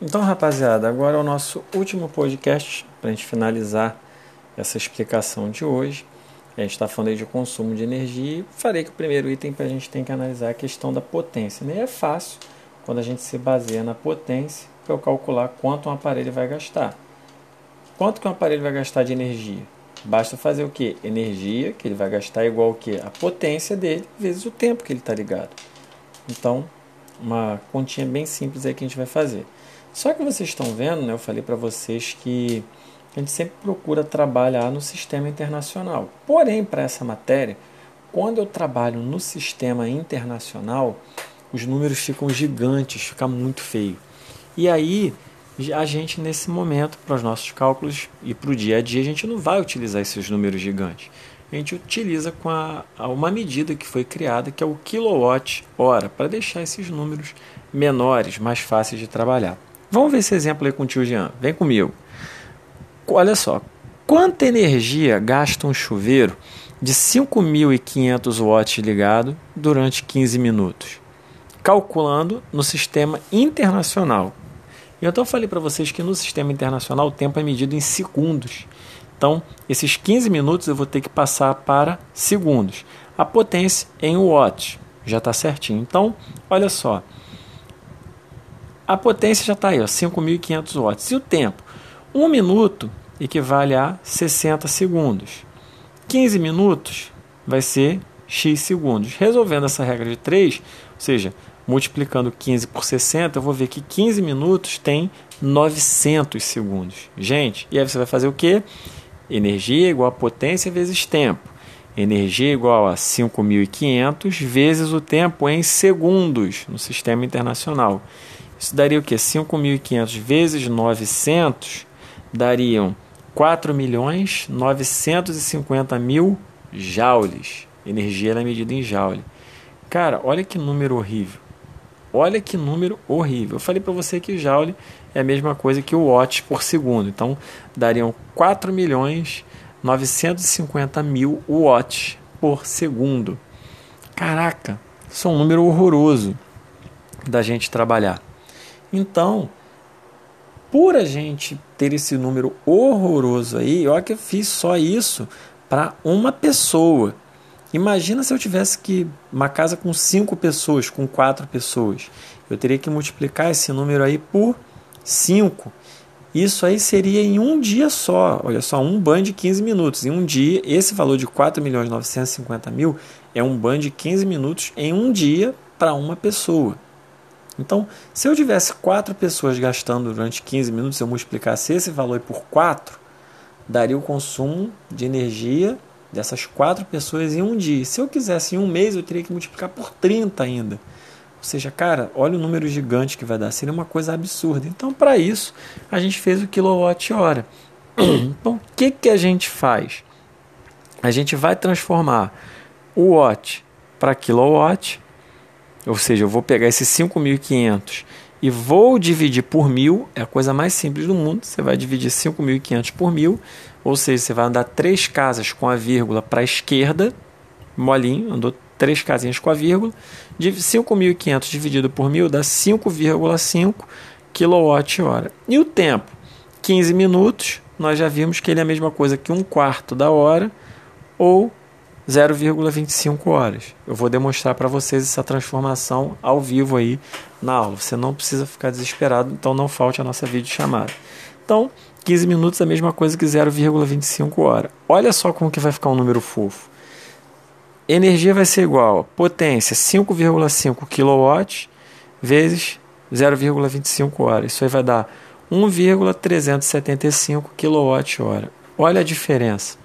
Então, rapaziada, agora é o nosso último podcast para a gente finalizar essa explicação de hoje. A gente está falando aí de consumo de energia falei que o primeiro item para a gente tem que analisar é a questão da potência. Nem é fácil quando a gente se baseia na potência para eu calcular quanto um aparelho vai gastar. Quanto que um aparelho vai gastar de energia? Basta fazer o que? Energia, que ele vai gastar igual o que? A potência dele vezes o tempo que ele está ligado. Então, uma continha bem simples aí que a gente vai fazer. Só que vocês estão vendo, né, eu falei para vocês que a gente sempre procura trabalhar no sistema internacional. Porém, para essa matéria, quando eu trabalho no sistema internacional, os números ficam gigantes, fica muito feio. E aí, a gente nesse momento, para os nossos cálculos e para o dia a dia, a gente não vai utilizar esses números gigantes. A gente utiliza com a, uma medida que foi criada, que é o quilowatt-hora, para deixar esses números menores, mais fáceis de trabalhar. Vamos ver esse exemplo aí com o tio Jean. Vem comigo. Olha só, quanta energia gasta um chuveiro de 5.500 watts ligado durante 15 minutos? Calculando no sistema internacional. Eu então falei para vocês que no sistema internacional o tempo é medido em segundos. Então, esses 15 minutos eu vou ter que passar para segundos. A potência em watts, já está certinho. Então, olha só, a potência já está aí, 5.500 watts. E o tempo? Um minuto equivale a 60 segundos. 15 minutos vai ser x segundos. Resolvendo essa regra de 3, ou seja, multiplicando 15 por 60, eu vou ver que 15 minutos tem 900 segundos. Gente, e aí você vai fazer o quê? Energia igual a potência vezes tempo. Energia igual a 5.500 vezes o tempo em segundos no sistema internacional. Isso daria o que? 5.500 vezes 900 dariam 4 milhões 950 mil joules. Energia é medida em joule. Cara, olha que número horrível. Olha que número horrível. Eu falei para você que joule é a mesma coisa que o watt por segundo. Então, dariam 4 milhões 950 mil watts por segundo. Caraca, isso é um número horroroso da gente trabalhar. Então, por a gente ter esse número horroroso aí, olha que eu fiz só isso para uma pessoa. Imagina se eu tivesse que uma casa com cinco pessoas, com quatro pessoas. Eu teria que multiplicar esse número aí por 5. Isso aí seria em um dia só. Olha só, um banho de 15 minutos. Em um dia, esse valor de 4 milhões 950 mil é um banho de 15 minutos em um dia para uma pessoa. Então, se eu tivesse quatro pessoas gastando durante 15 minutos, se eu multiplicasse esse valor por 4, daria o consumo de energia dessas quatro pessoas em um dia. Se eu quisesse em um mês, eu teria que multiplicar por 30 ainda. Ou seja, cara, olha o número gigante que vai dar. Seria uma coisa absurda. Então, para isso, a gente fez o quilowatt-hora. Então, o que, que a gente faz? A gente vai transformar o watt para quilowatt ou seja, eu vou pegar esses 5.500 e vou dividir por mil, é a coisa mais simples do mundo. Você vai dividir 5.500 por mil, ou seja, você vai andar três casas com a vírgula para a esquerda, molinho, andou três casinhas com a vírgula. 5.500 dividido por mil dá 5,5 kWh. E o tempo? 15 minutos, nós já vimos que ele é a mesma coisa que um quarto da hora ou 0,25 horas. Eu vou demonstrar para vocês essa transformação ao vivo aí na aula. Você não precisa ficar desesperado, então não falte a nossa videochamada. Então, 15 minutos é a mesma coisa que 0,25 hora. Olha só como que vai ficar um número fofo. Energia vai ser igual a potência 5,5 kW vezes 0,25 horas. Isso aí vai dar 1,375 kWh. Olha a diferença.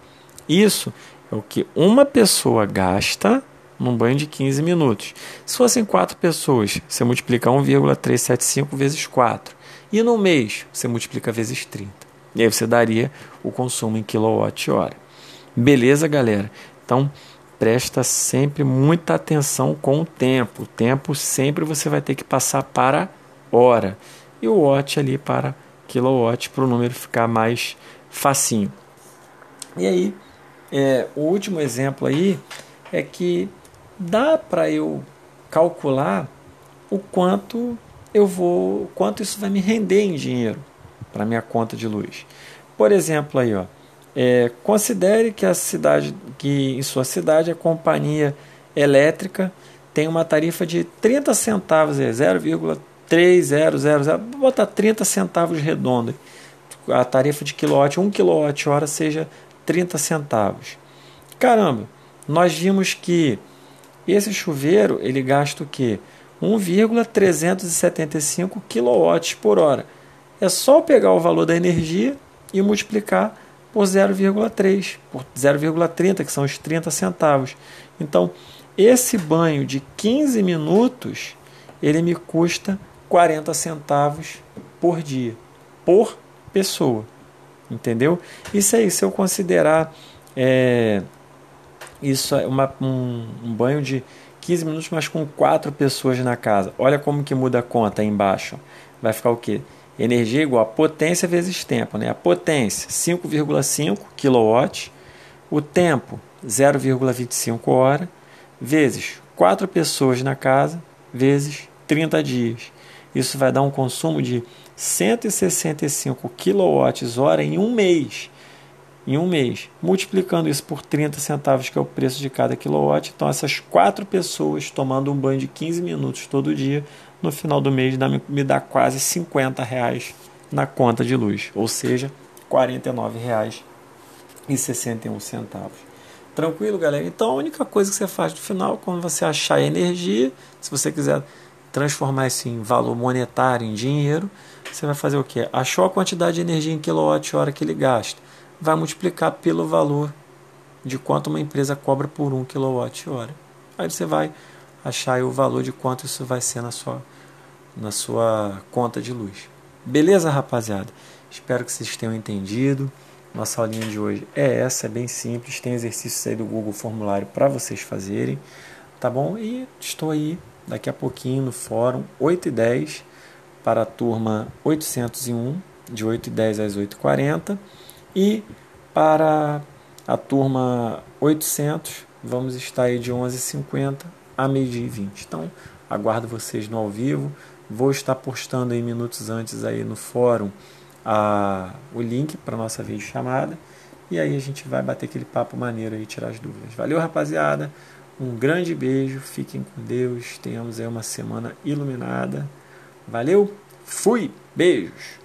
Isso é o que uma pessoa gasta num banho de 15 minutos. Se fossem quatro pessoas, você multiplica 1,375 vezes 4. E no mês, você multiplica vezes 30. E aí você daria o consumo em quilowatt-hora. Beleza, galera? Então, presta sempre muita atenção com o tempo. O tempo sempre você vai ter que passar para hora. E o watt ali para quilowatt, para o número ficar mais facinho. E aí, é, o último exemplo aí é que dá para eu calcular o quanto eu vou, quanto isso vai me render em dinheiro para minha conta de luz. Por exemplo, aí, ó, é, considere que a cidade, que em sua cidade a companhia elétrica tem uma tarifa de 30 centavos, é 0,3000, vou botar 30 centavos redondo. A tarifa de quilowatt, 1 kWh seja 30 centavos. Caramba, nós vimos que esse chuveiro ele gasta o quê? 1,375 kW por hora. É só pegar o valor da energia e multiplicar por 0,3, por 0,30, que são os 30 centavos. Então, esse banho de 15 minutos, ele me custa 40 centavos por dia, por pessoa. Entendeu? Isso aí, se eu considerar é, isso é uma, um, um banho de 15 minutos, mas com quatro pessoas na casa. Olha como que muda a conta aí embaixo. Vai ficar o quê? Energia igual a potência vezes tempo. Né? A potência, 5,5 kW. O tempo, 0,25 hora. Vezes quatro pessoas na casa, vezes 30 dias. Isso vai dar um consumo de 165 kWh em um mês em um mês. Multiplicando isso por 30 centavos, que é o preço de cada quilowatt, então essas quatro pessoas tomando um banho de 15 minutos todo dia, no final do mês dá, me dá quase 50 reais na conta de luz, ou seja, R$ 49,61. Tranquilo, galera? Então a única coisa que você faz no final, quando você achar energia, se você quiser transformar isso em valor monetário, em dinheiro, você vai fazer o quê? Achou a quantidade de energia em quilowatt-hora que ele gasta vai multiplicar pelo valor de quanto uma empresa cobra por 1 kWh. Aí você vai achar o valor de quanto isso vai ser na sua, na sua conta de luz. Beleza, rapaziada? Espero que vocês tenham entendido. Nossa aulinha de hoje é essa, é bem simples. Tem exercícios aí do Google Formulário para vocês fazerem, tá bom? E estou aí daqui a pouquinho no fórum 8 e 10 para a turma 801, de 8 e 10 às 8h40. E para a turma 800, vamos estar aí de 11h50 a meio-dia e 20. Então, aguardo vocês no ao vivo. Vou estar postando aí minutos antes aí no fórum a, o link para nossa videochamada. E aí a gente vai bater aquele papo maneiro aí, tirar as dúvidas. Valeu, rapaziada. Um grande beijo. Fiquem com Deus. Tenhamos aí uma semana iluminada. Valeu. Fui. Beijos.